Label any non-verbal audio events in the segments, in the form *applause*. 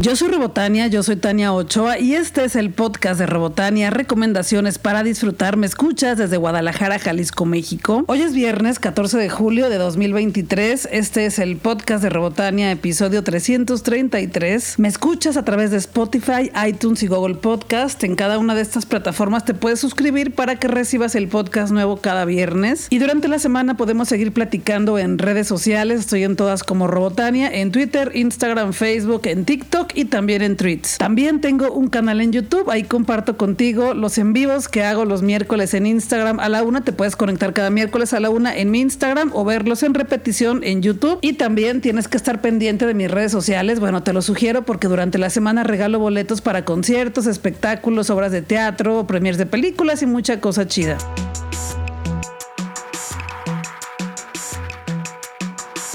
Yo soy Rebotania, yo soy Tania Ochoa y este es el podcast de Rebotania, recomendaciones para disfrutar. Me escuchas desde Guadalajara, Jalisco, México. Hoy es viernes 14 de julio de 2023. Este es el podcast de Rebotania, episodio 333. Me escuchas a través de Spotify, iTunes y Google Podcast. En cada una de estas plataformas te puedes suscribir para que recibas el podcast nuevo cada viernes. Y durante la semana podemos seguir platicando en redes sociales. Estoy en todas como Robotania, en Twitter, Instagram, Facebook, en TikTok y también en tweets. También tengo un canal en YouTube, ahí comparto contigo los en vivos que hago los miércoles en Instagram a la una. Te puedes conectar cada miércoles a la una en mi Instagram o verlos en repetición en YouTube. Y también tienes que estar pendiente de mis redes sociales. Bueno, te lo sugiero porque durante la semana regalo boletos para conciertos, espectáculos, obras de teatro, premiers de películas y mucha cosa chida.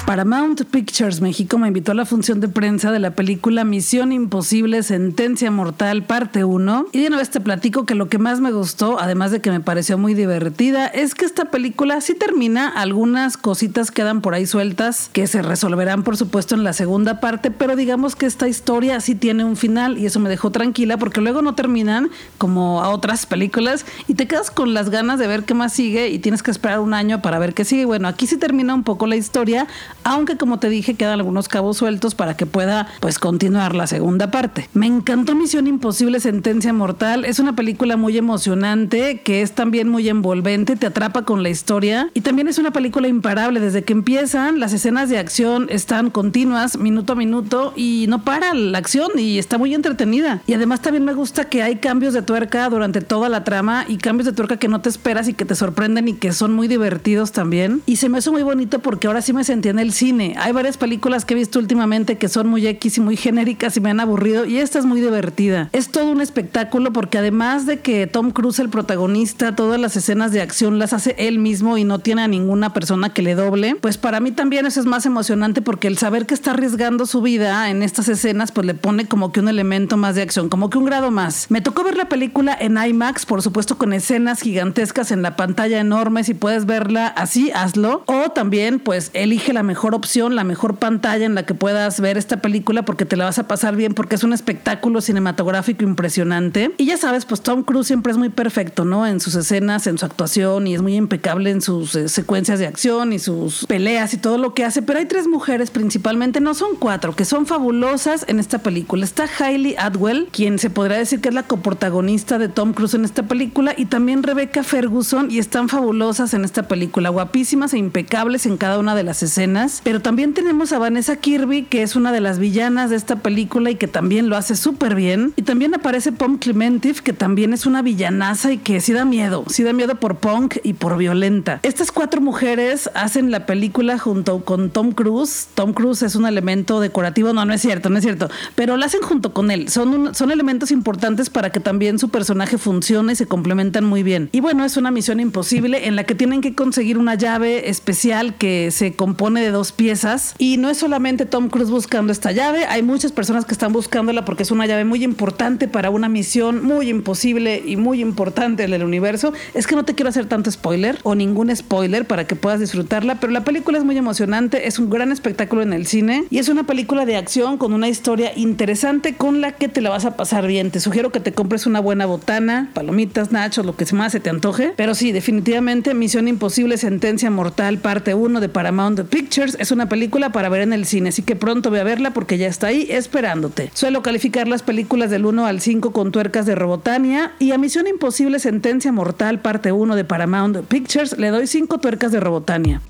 Paramount Pictures México me invitó a la función de prensa de la película Misión Imposible, Sentencia Mortal, parte 1. Y de una vez te platico que lo que más me gustó, además de que me pareció muy divertida, es que esta película sí termina, algunas cositas quedan por ahí sueltas, que se resolverán por supuesto en la segunda parte, pero digamos que esta historia sí tiene un final y eso me dejó tranquila porque luego no terminan como a otras películas y te quedas con las ganas de ver qué más sigue y tienes que esperar un año para ver qué sigue. Bueno, aquí sí termina un poco la historia aunque como te dije quedan algunos cabos sueltos para que pueda pues continuar la segunda parte. Me encantó Misión Imposible Sentencia Mortal, es una película muy emocionante que es también muy envolvente, te atrapa con la historia y también es una película imparable desde que empiezan, las escenas de acción están continuas minuto a minuto y no para la acción y está muy entretenida. Y además también me gusta que hay cambios de tuerca durante toda la trama y cambios de tuerca que no te esperas y que te sorprenden y que son muy divertidos también. Y se me hizo muy bonito porque ahora sí me sentí en el cine. Hay varias películas que he visto últimamente que son muy X y muy genéricas y me han aburrido y esta es muy divertida. Es todo un espectáculo porque además de que Tom Cruise, el protagonista, todas las escenas de acción las hace él mismo y no tiene a ninguna persona que le doble, pues para mí también eso es más emocionante porque el saber que está arriesgando su vida en estas escenas pues le pone como que un elemento más de acción, como que un grado más. Me tocó ver la película en IMAX, por supuesto con escenas gigantescas en la pantalla enorme, si puedes verla así, hazlo. O también pues elige la mejor opción, la mejor pantalla en la que puedas ver esta película porque te la vas a pasar bien porque es un espectáculo cinematográfico impresionante. Y ya sabes, pues Tom Cruise siempre es muy perfecto, ¿no? En sus escenas, en su actuación y es muy impecable en sus eh, secuencias de acción y sus peleas y todo lo que hace. Pero hay tres mujeres principalmente, no son cuatro, que son fabulosas en esta película. Está Hailey Atwell, quien se podría decir que es la coprotagonista de Tom Cruise en esta película, y también Rebecca Ferguson, y están fabulosas en esta película, guapísimas e impecables en cada una de las escenas pero también tenemos a Vanessa Kirby, que es una de las villanas de esta película y que también lo hace súper bien. Y también aparece Pom Clementif, que también es una villanaza y que sí da miedo, sí da miedo por punk y por violenta. Estas cuatro mujeres hacen la película junto con Tom Cruise. Tom Cruise es un elemento decorativo, no, no es cierto, no es cierto, pero lo hacen junto con él. Son, son elementos importantes para que también su personaje funcione y se complementan muy bien. Y bueno, es una misión imposible en la que tienen que conseguir una llave especial que se compone de dos piezas. Y no es solamente Tom Cruise buscando esta llave, hay muchas personas que están buscándola porque es una llave muy importante para una misión muy imposible y muy importante en el universo. Es que no te quiero hacer tanto spoiler o ningún spoiler para que puedas disfrutarla, pero la película es muy emocionante, es un gran espectáculo en el cine y es una película de acción con una historia interesante con la que te la vas a pasar bien. Te sugiero que te compres una buena botana, palomitas, nachos, lo que más se te antoje. Pero sí, definitivamente Misión Imposible, Sentencia Mortal, parte 1 de Paramount Es una película para ver en el cine, así que pronto voy a verla porque ya está ahí esperándote. Suelo calificar las películas del 1 al 5 con tuercas de Robotania y a Misión Imposible Sentencia Mortal parte 1 de Paramount Pictures le doy 5 tuercas de Robotania.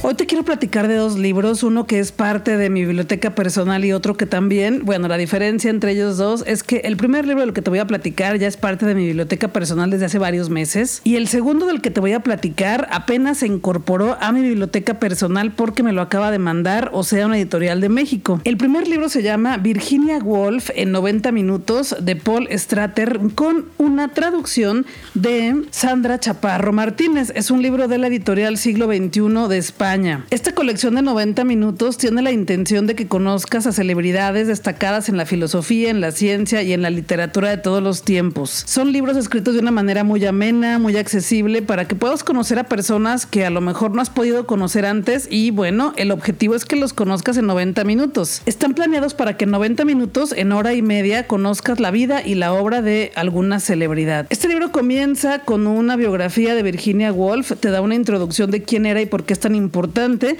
Hoy te quiero platicar de dos libros, uno que es parte de mi biblioteca personal y otro que también, bueno, la diferencia entre ellos dos es que el primer libro del que te voy a platicar ya es parte de mi biblioteca personal desde hace varios meses y el segundo del que te voy a platicar apenas se incorporó a mi biblioteca personal porque me lo acaba de mandar, o sea, una editorial de México. El primer libro se llama Virginia Woolf en 90 minutos de Paul Strater con una traducción de Sandra Chaparro Martínez. Es un libro de la editorial Siglo XXI de España Esta colección de 90 minutos tiene la intención de que conozcas a celebridades destacadas en la filosofía, en la ciencia y en la literatura de todos los tiempos. Son libros escritos de una manera muy amena, muy accesible, para que puedas conocer a personas que a lo mejor no has podido conocer antes y bueno, el objetivo es que los conozcas en 90 minutos. Están planeados para que en 90 minutos, en hora y media, conozcas la vida y la obra de alguna celebridad. Este libro comienza con una biografía de Virginia Woolf, te da una introducción de quién era y por qué es tan importante.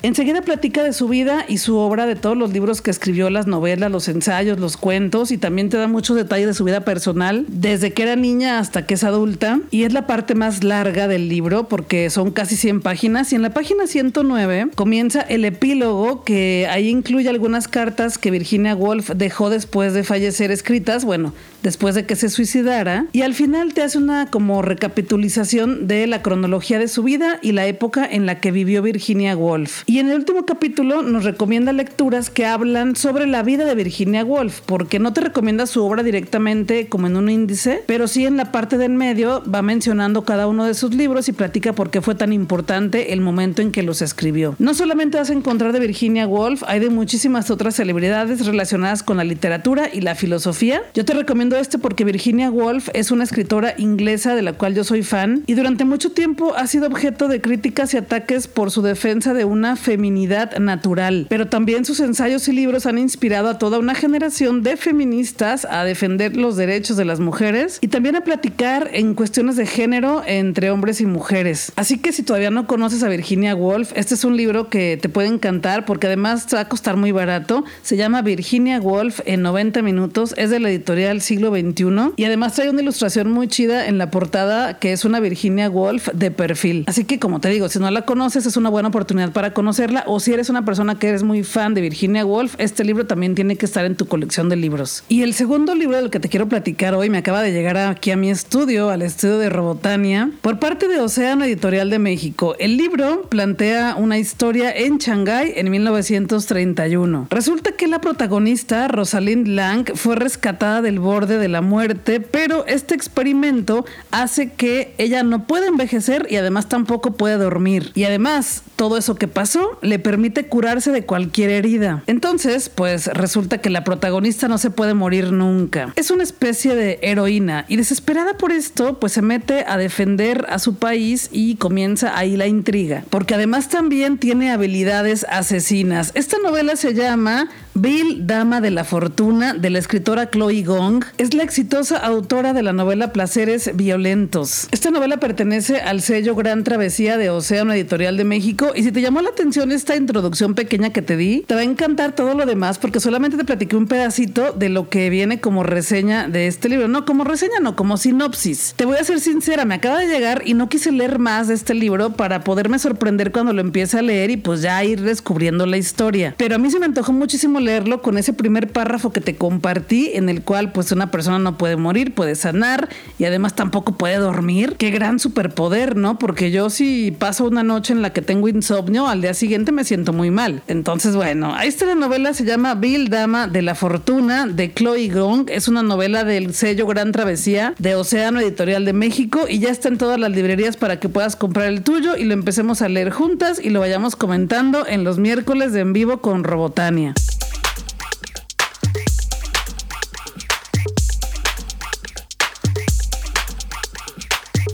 Enseguida platica de su vida y su obra, de todos los libros que escribió, las novelas, los ensayos, los cuentos y también te da muchos detalles de su vida personal, desde que era niña hasta que es adulta. Y es la parte más larga del libro porque son casi 100 páginas y en la página 109 comienza el epílogo que ahí incluye algunas cartas que Virginia Woolf dejó después de fallecer escritas, bueno, después de que se suicidara y al final te hace una como recapitulización de la cronología de su vida y la época en la que vivió Virginia Woolf. Y en el último capítulo nos recomienda lecturas que hablan sobre la vida de Virginia Woolf, porque no te recomienda su obra directamente como en un índice, pero sí en la parte del medio va mencionando cada uno de sus libros y platica por qué fue tan importante el momento en que los escribió. No solamente vas a encontrar de Virginia Woolf, hay de muchísimas otras celebridades relacionadas con la literatura y la filosofía. Yo te recomiendo este porque Virginia Woolf es una escritora inglesa de la cual yo soy fan y durante mucho tiempo ha sido objeto de críticas y ataques por su defensa de una feminidad natural. Pero también sus ensayos y libros han inspirado a toda una generación de feministas a defender los derechos de las mujeres y también a platicar en cuestiones de género entre hombres y mujeres. Así que si todavía no conoces a Virginia Woolf, este es un libro que te puede encantar porque además te va a costar muy barato. Se llama Virginia Woolf en 90 minutos. Es de la editorial Siglo XXI y además trae una ilustración muy chida en la portada que es una Virginia Woolf de perfil. Así que como te digo, si no la conoces es una buena oportunidad para conocerla o si eres una persona que eres muy fan de Virginia Woolf, este libro también tiene que estar en tu colección de libros. Y el segundo libro del que te quiero platicar hoy me acaba de llegar aquí a mi estudio, al estudio de Robotania, por parte de Océano Editorial de México. El libro plantea una historia en Shanghái en 1931. Resulta que la protagonista, Rosalind Lang, fue rescatada del borde de la muerte, pero este experimento hace que ella no puede envejecer y además tampoco puede dormir. Y además, todo eso que pasó le permite curarse de cualquier herida. Entonces, pues resulta que la protagonista no se puede morir nunca. Es una especie de heroína y desesperada por esto, pues se mete a defender a su país y comienza ahí la intriga, porque además también tiene habilidades asesinas. Esta novela se llama Bill, Dama de la Fortuna, de la escritora Chloe Gong, es la exitosa autora de la novela Placeres Violentos. Esta novela pertenece al sello Gran Travesía de Océano Editorial de México y si te llamó la atención esta introducción pequeña que te di, te va a encantar todo lo demás porque solamente te platiqué un pedacito de lo que viene como reseña de este libro. No, como reseña, no, como sinopsis. Te voy a ser sincera, me acaba de llegar y no quise leer más de este libro para poderme sorprender cuando lo empiece a leer y pues ya ir descubriendo la historia. Pero a mí se me antojó muchísimo leerlo con ese primer párrafo que te compartí en el cual pues una persona no puede morir, puede sanar y además tampoco puede dormir. Qué gran superpoder, ¿no? Porque yo si paso una noche en la que tengo insomnio, al día siguiente me siento muy mal. Entonces, bueno, la novela, se llama Bill Dama de la Fortuna de Chloe Gong. Es una novela del sello Gran Travesía de Océano Editorial de México y ya está en todas las librerías para que puedas comprar el tuyo y lo empecemos a leer juntas y lo vayamos comentando en los miércoles de en vivo con Robotania.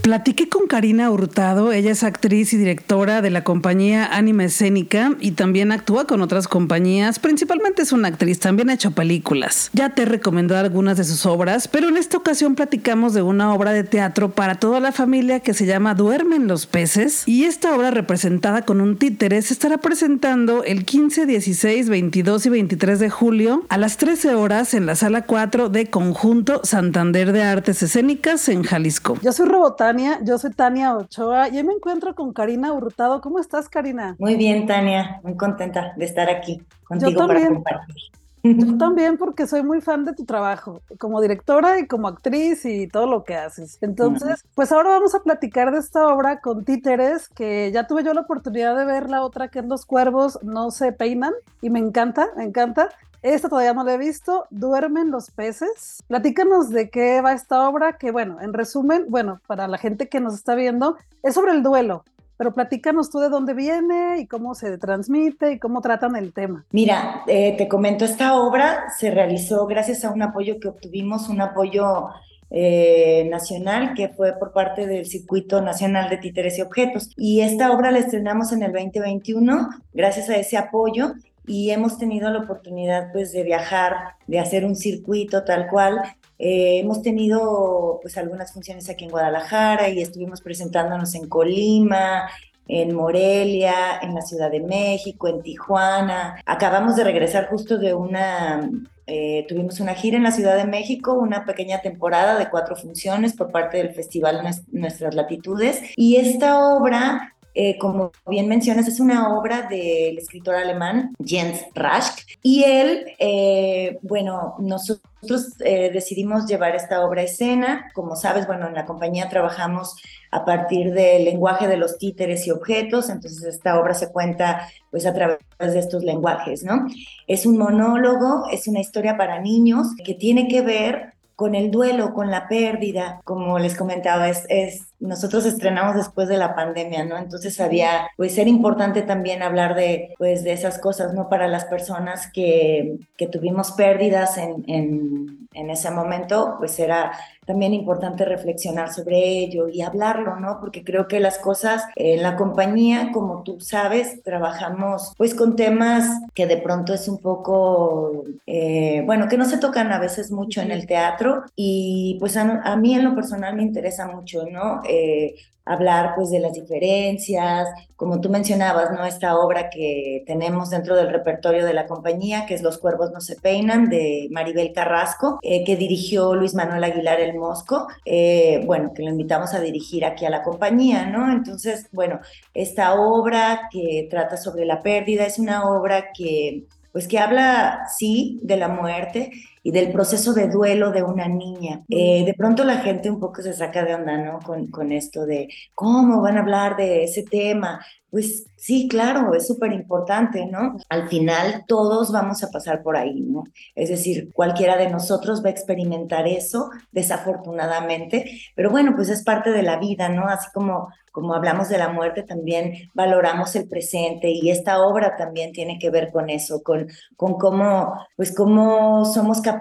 Platiqué con Karina Hurtado, ella es actriz y directora de la compañía Anima Escénica y también actúa con otras compañías, principalmente es una actriz, también ha hecho películas. Ya te he recomendado algunas de sus obras, pero en esta ocasión platicamos de una obra de teatro para toda la familia que se llama Duermen los peces y esta obra representada con un títere se estará presentando el 15, 16, 22 y 23 de julio a las 13 horas en la sala 4 de Conjunto Santander de Artes Escénicas en Jalisco. Yo soy Robotán yo soy Tania Ochoa y hoy me encuentro con Karina Hurtado. ¿Cómo estás, Karina? Muy bien, Tania, muy contenta de estar aquí contigo para compartir. Yo *laughs* también, porque soy muy fan de tu trabajo, como directora y como actriz y todo lo que haces. Entonces, pues ahora vamos a platicar de esta obra con títeres, que ya tuve yo la oportunidad de ver la otra que en Los Cuervos no se peinan y me encanta, me encanta. Esta todavía no la he visto. Duermen los peces. Platícanos de qué va esta obra, que bueno, en resumen, bueno, para la gente que nos está viendo, es sobre el duelo. pero platícanos tú de dónde viene y cómo se transmite y cómo tratan el tema. Mira, eh, te comento, esta obra se realizó gracias a un apoyo que obtuvimos, un apoyo eh, nacional que fue por parte del Circuito Nacional de Títeres y Objetos. Y esta obra la estrenamos en el 2021 gracias a ese apoyo y hemos tenido la oportunidad pues de viajar, de hacer un circuito tal cual. Eh, hemos tenido pues algunas funciones aquí en Guadalajara y estuvimos presentándonos en Colima, en Morelia, en la Ciudad de México, en Tijuana. Acabamos de regresar justo de una, eh, tuvimos una gira en la Ciudad de México, una pequeña temporada de cuatro funciones por parte del Festival Nuestras Latitudes. Y esta obra eh, como bien mencionas, es una obra del escritor alemán Jens Rasch y él, eh, bueno, nosotros eh, decidimos llevar esta obra a escena. Como sabes, bueno, en la compañía trabajamos a partir del lenguaje de los títeres y objetos, entonces esta obra se cuenta pues a través de estos lenguajes, ¿no? Es un monólogo, es una historia para niños que tiene que ver con el duelo, con la pérdida, como les comentaba, es, es nosotros estrenamos después de la pandemia, ¿no? Entonces había, pues era importante también hablar de, pues, de esas cosas, ¿no? Para las personas que, que tuvimos pérdidas en, en, en, ese momento, pues era también importante reflexionar sobre ello y hablarlo, ¿no? Porque creo que las cosas en la compañía, como tú sabes, trabajamos pues con temas que de pronto es un poco, eh, bueno, que no se tocan a veces mucho en el teatro y pues a, a mí en lo personal me interesa mucho, ¿no? Eh, hablar pues de las diferencias, como tú mencionabas, ¿no? Esta obra que tenemos dentro del repertorio de la compañía, que es Los cuervos no se peinan, de Maribel Carrasco, eh, que dirigió Luis Manuel Aguilar El Mosco, eh, bueno, que lo invitamos a dirigir aquí a la compañía, ¿no? Entonces, bueno, esta obra que trata sobre la pérdida es una obra que pues que habla, sí, de la muerte y del proceso de duelo de una niña. Eh, de pronto la gente un poco se saca de onda, ¿no? Con, con esto de cómo van a hablar de ese tema. Pues sí, claro, es súper importante, ¿no? Al final todos vamos a pasar por ahí, ¿no? Es decir, cualquiera de nosotros va a experimentar eso, desafortunadamente, pero bueno, pues es parte de la vida, ¿no? Así como como hablamos de la muerte, también valoramos el presente y esta obra también tiene que ver con eso, con, con cómo, pues cómo somos capaces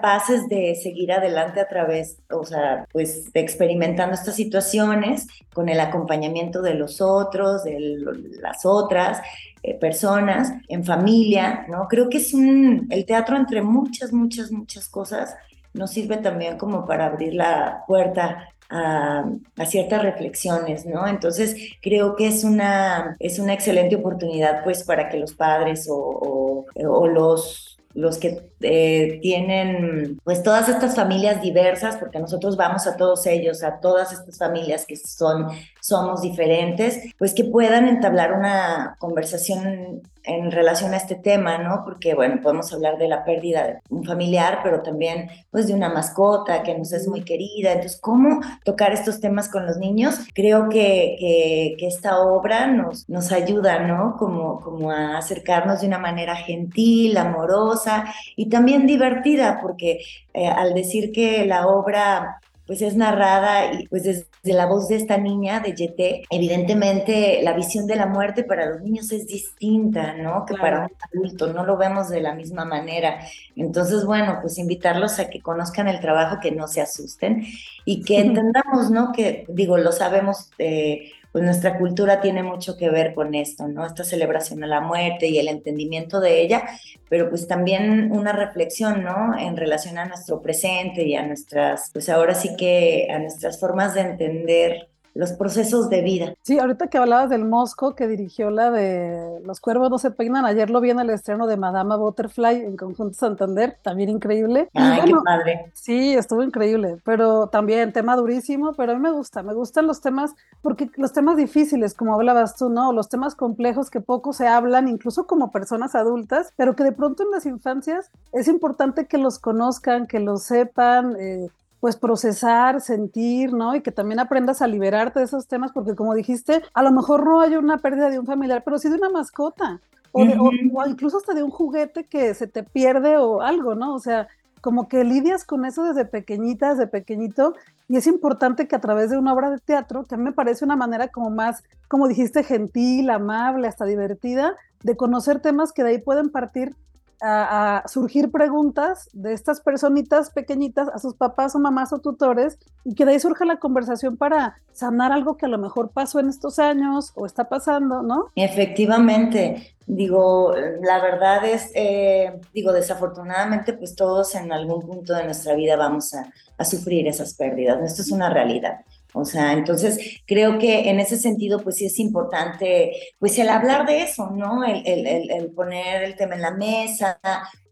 de seguir adelante a través, o sea, pues experimentando estas situaciones con el acompañamiento de los otros, de las otras, eh, personas, en familia, ¿no? Creo que es un, el teatro entre muchas, muchas, muchas cosas nos sirve también como para abrir la puerta a, ciertas reflexiones, ¿no? Entonces creo que es una, es una excelente oportunidad pues para que los padres o, o los los que eh, tienen pues todas estas familias diversas, porque nosotros vamos a todos ellos, a todas estas familias que son, somos diferentes, pues que puedan entablar una conversación en relación a este tema, ¿no? Porque, bueno, podemos hablar de la pérdida de un familiar, pero también, pues, de una mascota que nos es muy querida. Entonces, ¿cómo tocar estos temas con los niños? Creo que, que, que esta obra nos, nos ayuda, ¿no? Como, como a acercarnos de una manera gentil, amorosa y también divertida, porque eh, al decir que la obra pues es narrada y pues desde la voz de esta niña de Yete, evidentemente la visión de la muerte para los niños es distinta, ¿no? Que para un adulto, no lo vemos de la misma manera. Entonces, bueno, pues invitarlos a que conozcan el trabajo, que no se asusten y que *laughs* entendamos, ¿no? Que digo, lo sabemos eh, pues nuestra cultura tiene mucho que ver con esto, ¿no? Esta celebración a la muerte y el entendimiento de ella, pero pues también una reflexión, ¿no? En relación a nuestro presente y a nuestras, pues ahora sí que a nuestras formas de entender los procesos de vida. Sí, ahorita que hablabas del Mosco, que dirigió la de Los cuervos no se peinan, ayer lo vi en el estreno de Madama Butterfly en Conjunto Santander, también increíble. Ay, qué padre. Sí, estuvo increíble, pero también tema durísimo, pero a mí me gusta, me gustan los temas, porque los temas difíciles, como hablabas tú, ¿no? Los temas complejos que poco se hablan, incluso como personas adultas, pero que de pronto en las infancias es importante que los conozcan, que los sepan, eh, pues procesar, sentir, ¿no? Y que también aprendas a liberarte de esos temas, porque como dijiste, a lo mejor no hay una pérdida de un familiar, pero sí de una mascota, o, o, incluso hasta de un juguete que se te pierde o algo, ¿no? O sea, como que lidias con eso desde pequeñitas, de pequeñito, y es importante que a través de una obra de teatro, que a mí me parece una manera como más, como dijiste, gentil, amable, hasta divertida, de conocer temas que de ahí pueden partir a, surgir preguntas de estas personitas pequeñitas a sus papás o mamás o tutores y que de ahí surja la conversación para sanar algo que a lo mejor pasó en estos años o está pasando, ¿no? Efectivamente, digo, la verdad es, eh, digo, desafortunadamente pues todos en algún punto de nuestra vida vamos a, a sufrir esas pérdidas, esto es una realidad. O sea, entonces creo que en ese sentido, pues sí es importante, pues el hablar de eso, ¿no? El, el, el poner el tema en la mesa,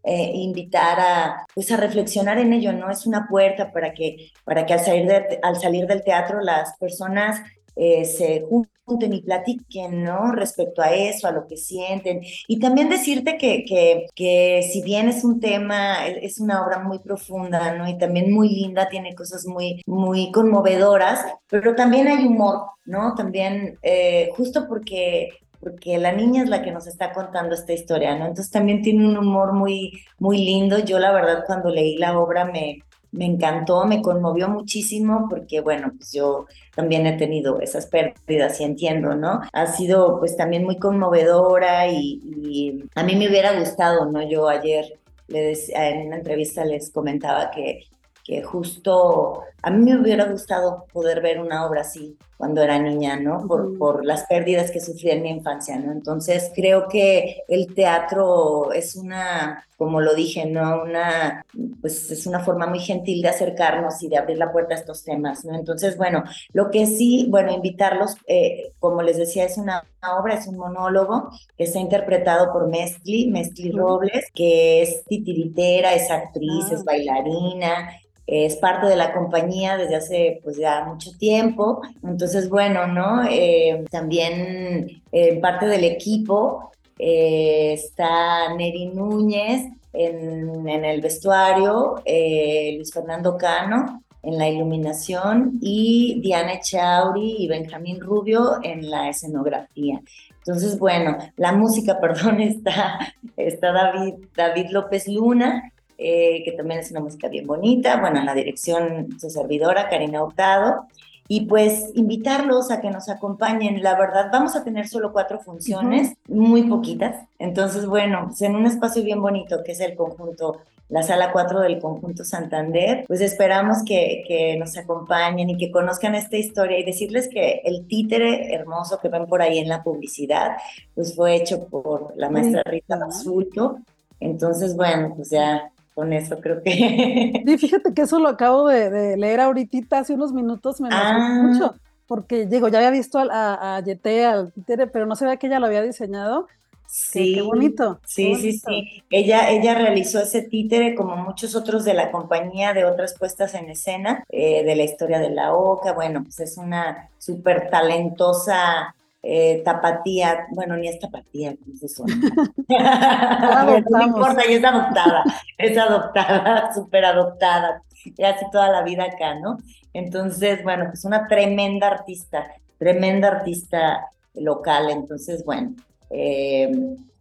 eh, invitar a, pues a reflexionar en ello, ¿no? Es una puerta para que, para que al, salir de, al salir del teatro las personas eh, se junten y platiquen, ¿no? Respecto a eso, a lo que sienten. Y también decirte que, que, que, si bien es un tema, es una obra muy profunda, ¿no? Y también muy linda, tiene cosas muy, muy conmovedoras, pero también hay humor, ¿no? También, eh, justo porque porque la niña es la que nos está contando esta historia, ¿no? Entonces también tiene un humor muy, muy lindo. Yo la verdad cuando leí la obra me, me encantó, me conmovió muchísimo porque, bueno, pues yo también he tenido esas pérdidas y entiendo, ¿no? Ha sido pues también muy conmovedora y, a mí me hubiera gustado, ¿no? Yo ayer le en una entrevista les comentaba que que justo a mí me hubiera gustado poder ver una obra así cuando era niña, ¿no? Por, por las pérdidas que sufrí en mi infancia, ¿no? Entonces creo que el teatro es una, como lo dije, ¿no? Una, pues es una forma muy gentil de acercarnos y de abrir la puerta a estos temas, ¿no? Entonces, bueno, lo que sí, bueno, invitarlos, eh, como les decía, es una, obra, es un monólogo que está interpretado por Mestli, Mestli Robles, que es titiritera, es actriz, es ah. bailarina, es parte de la compañía desde hace pues ya mucho tiempo. Entonces, bueno, ¿no? Eh, también eh, parte del equipo eh, está Neri Núñez en, en el vestuario, Luis Fernando Cano en la iluminación y Diana Chauri y Benjamín Rubio en la escenografía. Entonces, bueno, la música, *laughs* perdón, está, está David, David López Luna eh, que también es una música bien bonita. Bueno, en la dirección su servidora, Karina Hurtado. Y pues invitarlos a que nos acompañen. La verdad, vamos a tener solo cuatro funciones, muy poquitas. Entonces, bueno, pues en un espacio bien bonito que es el conjunto la sala 4 del conjunto Santander, pues esperamos que, que, nos acompañen y que conozcan esta historia y decirles que el títere hermoso que ven por ahí en la publicidad, pues fue hecho por la maestra Rita Basulto. Entonces, bueno, pues ya con eso creo que... Sí, fíjate que eso lo acabo de, leer ahorita, hace unos minutos, me ah. mucho, porque digo, ya había visto a, a, Yete, al títere, pero no sabía que ella lo había diseñado. Sí, qué, bonito. Sí, sí, sí. Ella, ella realizó ese títere como muchos otros de la compañía, de otras puestas en escena, eh, de la historia de la OCA. Bueno, pues es una súper talentosa eh, tapatía, bueno, ni es tapatía, eso? *laughs* *laughs* no importa, y es adoptada, es adoptada, *laughs* súper adoptada, ya hace toda la vida acá, ¿no? Entonces, bueno, pues una tremenda artista, tremenda artista local, entonces, bueno, eh,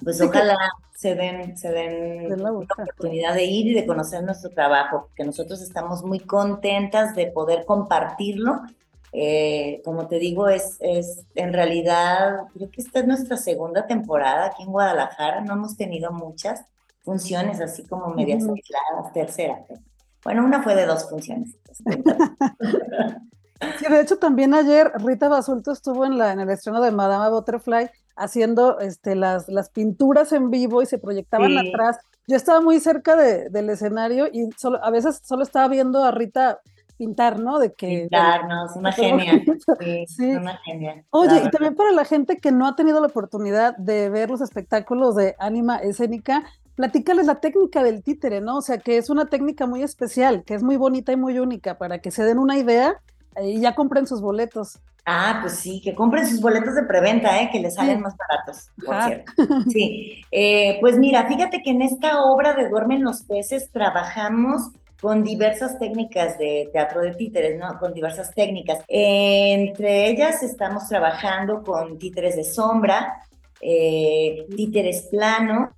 pues ojalá se den, se den la oportunidad de ir y de conocer nuestro trabajo, porque nosotros estamos muy contentas de poder compartirlo eh, como te digo, es, es en realidad, creo que esta es nuestra segunda temporada aquí en Guadalajara, no hemos tenido muchas funciones así como medias aisladas, tercera. Bueno, una fue de dos funciones. *laughs* sí, de hecho también ayer Rita Basulto estuvo en, la, en el estreno de Madame Butterfly haciendo este, las, las pinturas en vivo y se proyectaban atrás. Yo estaba muy cerca de, del escenario y solo, a veces solo estaba viendo a Rita pintar, ¿no? De que. Pintarnos, una *laughs* genia. Sí, *laughs* una genia. Oye, y también para la gente que no ha tenido la oportunidad de ver los espectáculos de ánima escénica, platícales la técnica del títere, ¿no? O sea, que es una técnica muy especial, que es muy bonita y muy única para que se den una idea eh, y ya compren sus boletos. Ah, pues sí, que compren sus boletos de preventa, ¿eh? que les salen más baratos, por cierto. Sí, eh, pues mira, fíjate que en esta obra de Duermen los peces trabajamos con diversas técnicas de teatro de títeres, ¿no? Con diversas técnicas. entre ellas estamos trabajando con títeres de sombra, eh, títeres plano,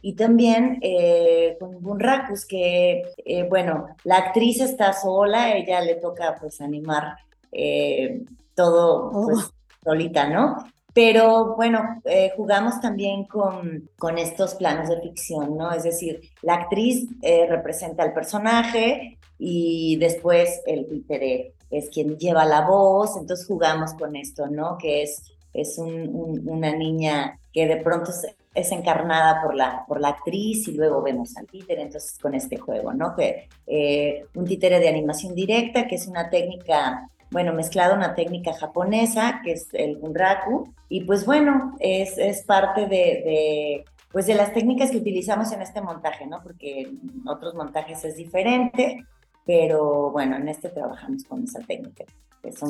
y también eh, con Bunrakus, que, eh, bueno, la actriz está sola, ella le toca pues animar eh, todo pues, oh. solita, ¿no? Pero bueno, jugamos también con, con estos planos de ficción, ¿no? Es decir, la actriz representa al personaje y después el títere es quien lleva la voz, entonces jugamos con esto, ¿no? Que es, es una niña que de pronto es encarnada por la, por la actriz y luego vemos al títere, entonces con este juego, ¿no? Que, eh, un títere de animación directa, que es una técnica, bueno, mezclada una técnica japonesa, que es el bunraku, y pues bueno, es, es parte de, de, pues de las técnicas que utilizamos en este montaje, ¿no? Porque en otros montajes es diferente, pero bueno, en este trabajamos con esa técnica.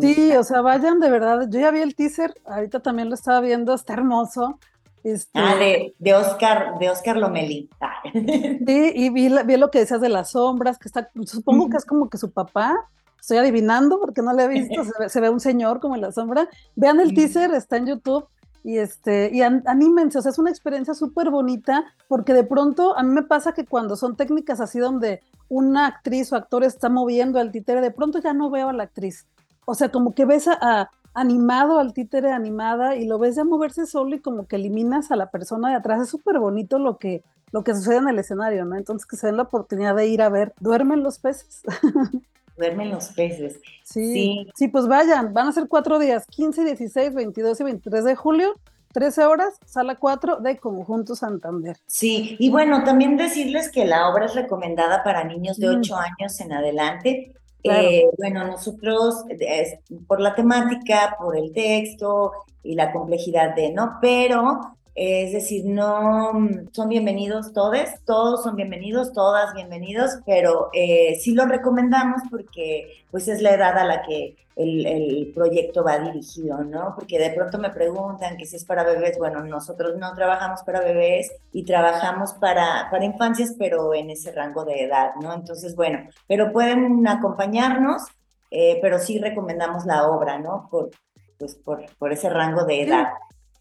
Sí, o sea, vayan de verdad, yo ya vi el teaser, ahorita también lo estaba viendo, está hermoso. Este, ah, de, de, Oscar, de Oscar Lomeli. Sí, y vi, lo que decías de las sombras, que está, supongo que es como que su papá, estoy adivinando porque no le he visto, *laughs* se ve, un señor como en la sombra. Vean el teaser, está en YouTube y este y anímense, o sea, es una experiencia súper bonita porque de pronto a mí me pasa que cuando son técnicas así donde una actriz o actor está moviendo al títere, de pronto ya no veo a la actriz. O sea, como que ves a animado al títere animada y lo ves ya moverse solo y como que eliminas a la persona de atrás. Es súper bonito lo que, lo que sucede en el escenario, ¿no? Entonces que se den la oportunidad de ir a ver, duermen los peces. *laughs* Duermen los peces. Sí, sí, pues vayan, van a ser cuatro días, 15, 16, 22 y 23 de julio. 13 horas, sala 4 de Conjunto Santander. Sí, y bueno, también decirles que la obra es recomendada para niños de 8 mm. años en adelante eh, bueno, nosotros, por la temática, por el texto y la complejidad de, ¿no? Pero es decir, no son bienvenidos todos, todos son bienvenidos, todas bienvenidos, pero eh, sí lo recomendamos porque pues es la edad a la que el, proyecto va dirigido, ¿no? Porque de pronto me preguntan que si es para bebés, bueno, nosotros no trabajamos para bebés y trabajamos para, para infancias, pero en ese rango de edad, ¿no? Entonces, bueno, pero pueden acompañarnos, eh, pero sí recomendamos la obra, ¿no? Por, pues por, por ese rango de edad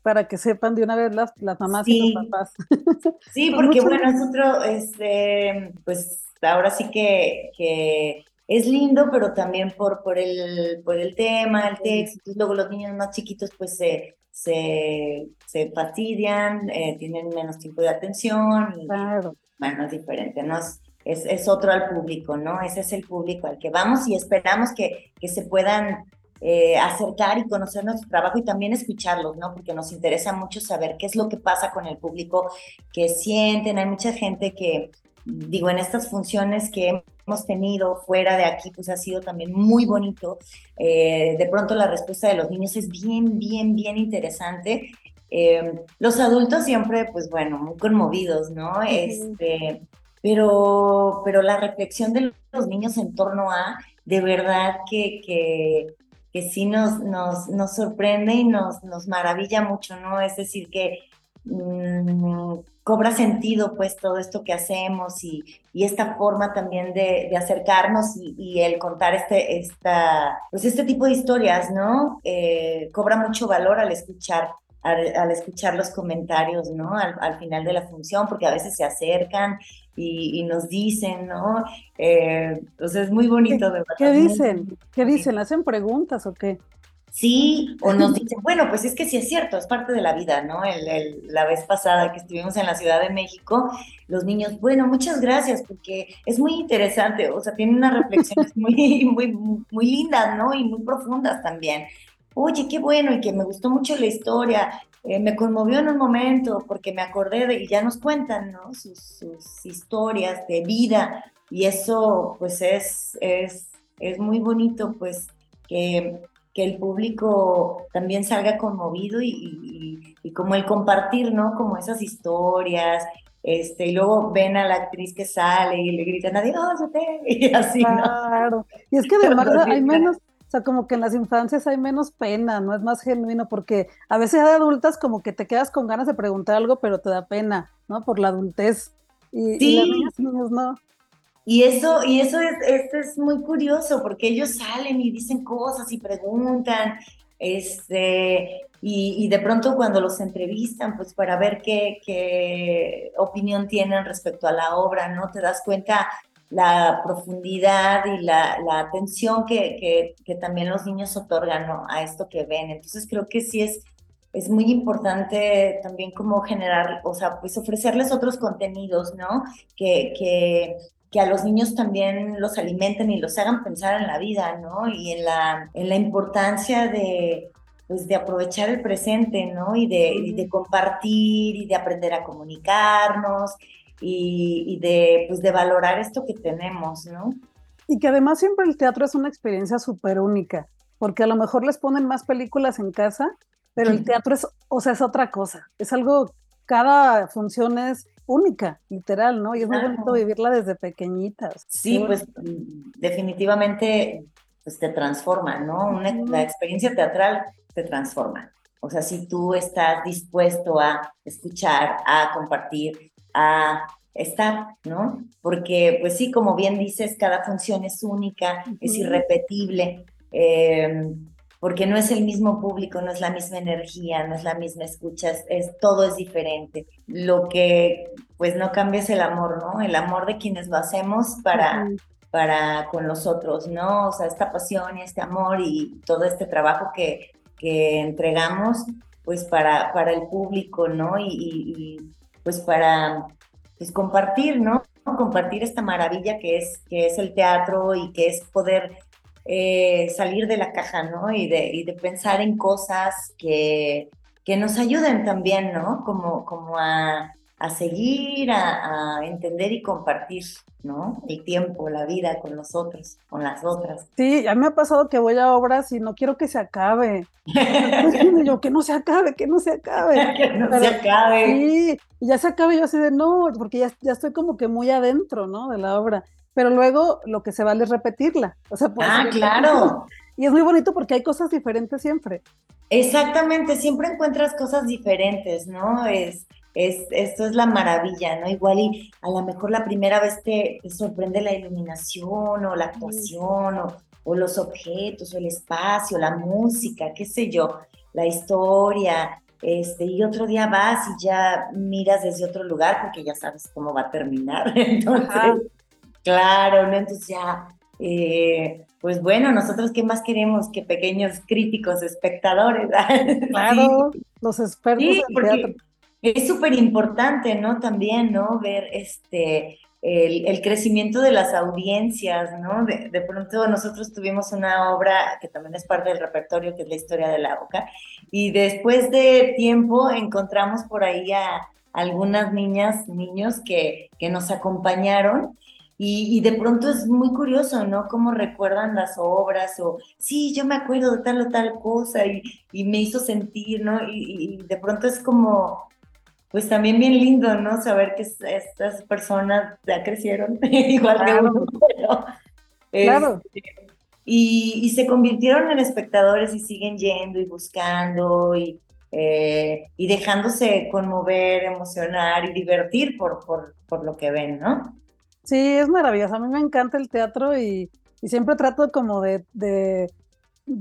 para que sepan de una vez las, las mamás y los papás. *laughs* Sí, porque bueno, nosotros, este, pues ahora sí que, que es lindo, pero también por, por, el, por el tema, el texto, luego los niños más chiquitos pues se, se, se fastidian, eh, tienen menos tiempo de atención, y, claro. bueno, es diferente, ¿no? Es, es, es, otro al público, ¿no? Ese es el público al que vamos y esperamos que, que se puedan eh, acercar y conocer nuestro trabajo y también escucharlos, ¿no? Porque nos interesa mucho saber qué es lo que pasa con el público, qué sienten. Hay mucha gente que, digo, en estas funciones que hemos tenido fuera de aquí, pues ha sido también muy bonito. Eh, de pronto la respuesta de los niños es bien, bien, bien interesante. Eh, los adultos siempre, pues bueno, muy conmovidos, ¿no? Este, pero, pero la reflexión de los niños en torno a, de verdad que, que sí nos, nos, nos sorprende y nos, nos maravilla mucho, ¿no? Es decir, que mm, cobra sentido pues todo esto que hacemos y, y esta forma también de, de acercarnos y, el contar este, esta, pues este tipo de historias, ¿no? Eh, cobra mucho valor al escuchar al, escuchar los comentarios, ¿no? Al, final de la función, porque a veces se acercan y, nos dicen, ¿no? Eh, entonces es muy bonito, de verdad. ¿Qué dicen? ¿Qué dicen? ¿Hacen preguntas o qué? Sí, o nos dicen, bueno, pues es que sí es cierto, es parte de la vida, ¿no? El, la vez pasada que estuvimos en la Ciudad de México, los niños, bueno, muchas gracias, porque es muy interesante, o sea, tienen unas reflexiones muy, *laughs* muy, muy lindas, ¿no? Y muy profundas también oye, qué bueno y que me gustó mucho la historia, eh, me conmovió en un momento porque me acordé de, y ya nos cuentan, ¿no? Sus, historias de vida y eso pues es, es, es muy bonito pues que, que el público también salga conmovido y, y, como el compartir, ¿no? Como esas historias este, y luego ven a la actriz que sale y le gritan adiós, *laughs* y así, ¿no? Claro. Y es que *laughs* además hay menos, o sea, como que en las infancias hay menos pena, no es más genuino, porque a veces de adultas como que te quedas con ganas de preguntar algo, pero te da pena, ¿no? Por la adultez. Y, sí. y las niñas, no. Y eso, y eso es, esto es muy curioso, porque ellos salen y dicen cosas y preguntan, Este, y, de pronto cuando los entrevistan, pues para ver qué, qué opinión tienen respecto a la obra, ¿no? Te das cuenta la profundidad y la, la atención que, que, que, también los niños otorgan ¿no? a esto que ven. Entonces creo que sí es, es muy importante también como generar, o sea, pues ofrecerles otros contenidos, ¿no? Que, que, que a los niños también los alimenten y los hagan pensar en la vida, ¿no? Y en la, en la importancia de, pues de aprovechar el presente, ¿no? Y de, y de compartir y de aprender a comunicarnos y, y, de, pues de valorar esto que tenemos, ¿no? Y que además siempre el teatro es una experiencia súper única, porque a lo mejor les ponen más películas en casa, pero el teatro es, o sea, es otra cosa, es algo, cada función es única, literal, ¿no? Y es muy bonito vivirla desde pequeñitas. Sí, pues definitivamente pues te transforma, ¿no? la experiencia teatral te transforma. O sea, si tú estás dispuesto a escuchar, a compartir, a estar, ¿no? Porque, pues sí, como bien dices, cada función es única, es irrepetible. Eh, porque no es el mismo público, no es la misma energía, no es la misma escucha, es, todo es diferente. Lo que pues no cambia es el amor, ¿no? El amor de quienes lo hacemos para, para con los otros, ¿no? O sea, esta pasión y este amor y todo este trabajo que, que entregamos pues para, para el público, ¿no? Y, y, pues para pues compartir, ¿no? Compartir esta maravilla que es, que es el teatro y que es poder eh, salir de la caja, ¿no? Y de, y de pensar en cosas que, que nos ayuden también, ¿no? Como, como a, a seguir, a, a, entender y compartir, ¿no? El tiempo, la vida con los otros, con las otras. Sí, a mí me ha pasado que voy a obras y no quiero que se acabe. *laughs* yo, que no se acabe, que no se acabe. *laughs* que no se acabe. Sí, y ya se acabe yo así de no, porque ya, ya estoy como que muy adentro, ¿no? De la obra pero luego lo que se vale es repetirla. O sea, ah, claro. Y es muy bonito porque hay cosas diferentes siempre. Exactamente, siempre encuentras cosas diferentes, ¿no? Es, es, esto es la maravilla, ¿no? Igual y a lo mejor la primera vez te, sorprende la iluminación o la actuación o, o, los objetos o el espacio, la música, qué sé yo, la historia, este, y otro día vas y ya miras desde otro lugar porque ya sabes cómo va a terminar. *laughs* Entonces, Claro, ¿no? Entonces ya, eh, pues bueno, nosotros qué más queremos que pequeños críticos, espectadores. *laughs* Claro, los expertos sí, teatro. Es súper importante, ¿no? También, ¿no? Ver este, el, crecimiento de las audiencias, ¿no? De, de, pronto nosotros tuvimos una obra que también es parte del repertorio, que es la historia de la boca, y después de tiempo encontramos por ahí a algunas niñas, niños que, que nos acompañaron y, de pronto es muy curioso, ¿no? Cómo recuerdan las obras o, sí, yo me acuerdo de tal o tal cosa y, y me hizo sentir, ¿no? Y, de pronto es como, pues también bien lindo, ¿no? Saber que estas personas ya crecieron *laughs* igual que uno. claro. Este, y, se convirtieron en espectadores y siguen yendo y buscando y, eh, y dejándose conmover, emocionar y divertir por, por, por lo que ven, ¿no? Sí, es maravilloso. A mí me encanta el teatro y, siempre trato como de, de,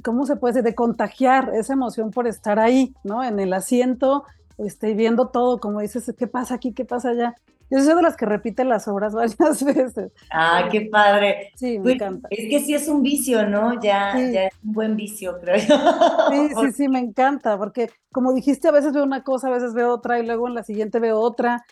¿cómo se puede decir? De contagiar esa emoción por estar ahí, ¿no? En el asiento, este, viendo todo, como dices, ¿qué pasa aquí? ¿Qué pasa allá? Yo soy de las que repite las obras *laughs* varias veces. Ah, qué padre. Sí, me pues, encanta. Es que sí es un vicio, ¿no? Ya, ya es un buen vicio, creo yo. Sí, sí, sí, me encanta, porque como dijiste, a veces veo una cosa, a veces veo otra y luego en la siguiente veo otra.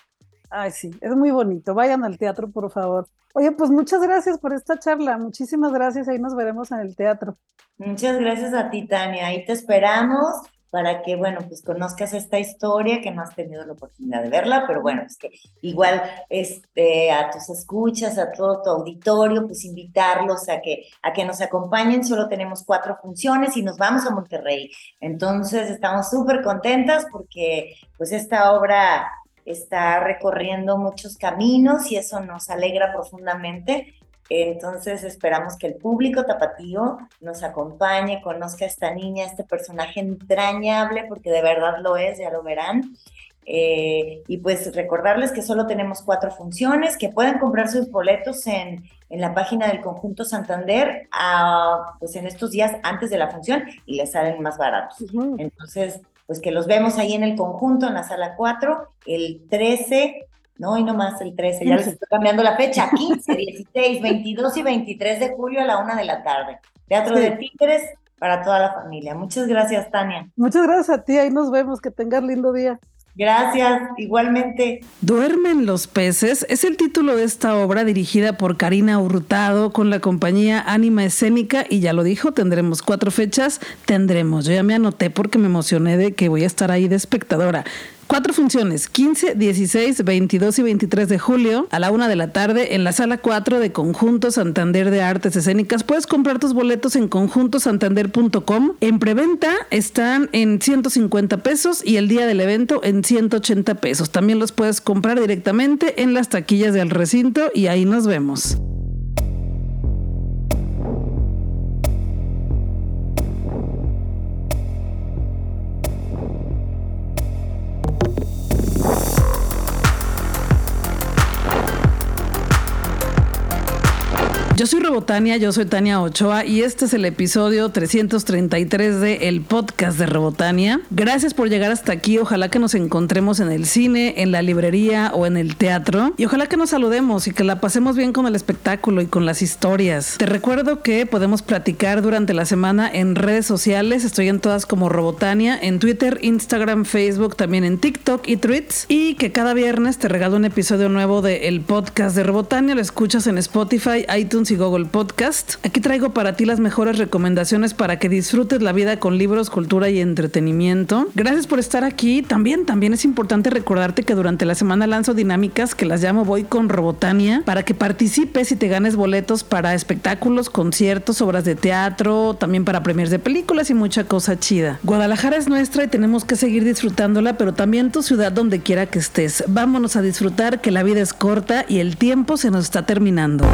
Ay, sí, es muy bonito. Vayan al teatro, por favor. Oye, pues muchas gracias por esta charla. Muchísimas gracias. Ahí nos veremos en el teatro. Muchas gracias a ti, Tania. Ahí te esperamos para que, bueno, pues conozcas esta historia que no has tenido la oportunidad de verla, pero bueno, es que igual este, a tus escuchas, a todo tu auditorio, pues invitarlos a que, a que nos acompañen. Solo tenemos cuatro funciones y nos vamos a Monterrey. Entonces, estamos súper contentas porque pues esta obra está recorriendo muchos caminos y eso nos alegra profundamente. Entonces esperamos que el público tapatío nos acompañe, conozca a esta niña, este personaje entrañable, porque de verdad lo es, ya lo verán. Eh, y pues recordarles que solo tenemos cuatro funciones, que pueden comprar sus boletos en, en la página del Conjunto Santander, a, pues en estos días antes de la función y les salen más baratos. Entonces, pues que los vemos ahí en el conjunto, en la sala 4, el 13, no, y no más el 13, ya les estoy cambiando la fecha, 15, 16, 22 y 23 de julio a la una de la tarde. Teatro de Títeres para toda la familia. Muchas gracias, Tania. Muchas gracias a ti, ahí nos vemos, que tengas lindo día. Gracias, igualmente. Duermen los peces es el título de esta obra dirigida por Karina Hurtado con la compañía Ánima Escénica y ya lo dijo, tendremos cuatro fechas, tendremos. Yo ya me anoté porque me emocioné de que voy a estar ahí de espectadora. Cuatro funciones, 15, 16, 22 y 23 de julio a la una de la tarde en la sala 4 de Conjunto Santander de Artes Escénicas. Puedes comprar tus boletos en conjuntosantander.com. En preventa están en 150 pesos y el día del evento en 180 pesos. También los puedes comprar directamente en las taquillas del recinto y ahí nos vemos. Yo soy Robotania, yo soy Tania Ochoa y este es el episodio 333 de el podcast de Robotania. Gracias por llegar hasta aquí. Ojalá que nos encontremos en el cine, en la librería o en el teatro. Y ojalá que nos saludemos y que la pasemos bien con el espectáculo y con las historias. Te recuerdo que podemos platicar durante la semana en redes sociales. Estoy en todas como Robotania, en Twitter, Instagram, Facebook, también en TikTok y Tweets. Y que cada viernes te regalo un episodio nuevo de el podcast de Robotania. Lo escuchas en Spotify, iTunes y Google Podcast. Aquí traigo para ti las mejores recomendaciones para que disfrutes la vida con libros, cultura y entretenimiento. Gracias por estar aquí. También, también es importante recordarte que durante la semana lanzo dinámicas que las llamo Voy con Robotania para que participes y te ganes boletos para espectáculos, conciertos, obras de teatro, también para premios de películas y mucha cosa chida. Guadalajara es nuestra y tenemos que seguir disfrutándola, pero también tu ciudad donde quiera que estés. Vámonos a disfrutar que la vida es corta y el tiempo se nos está terminando.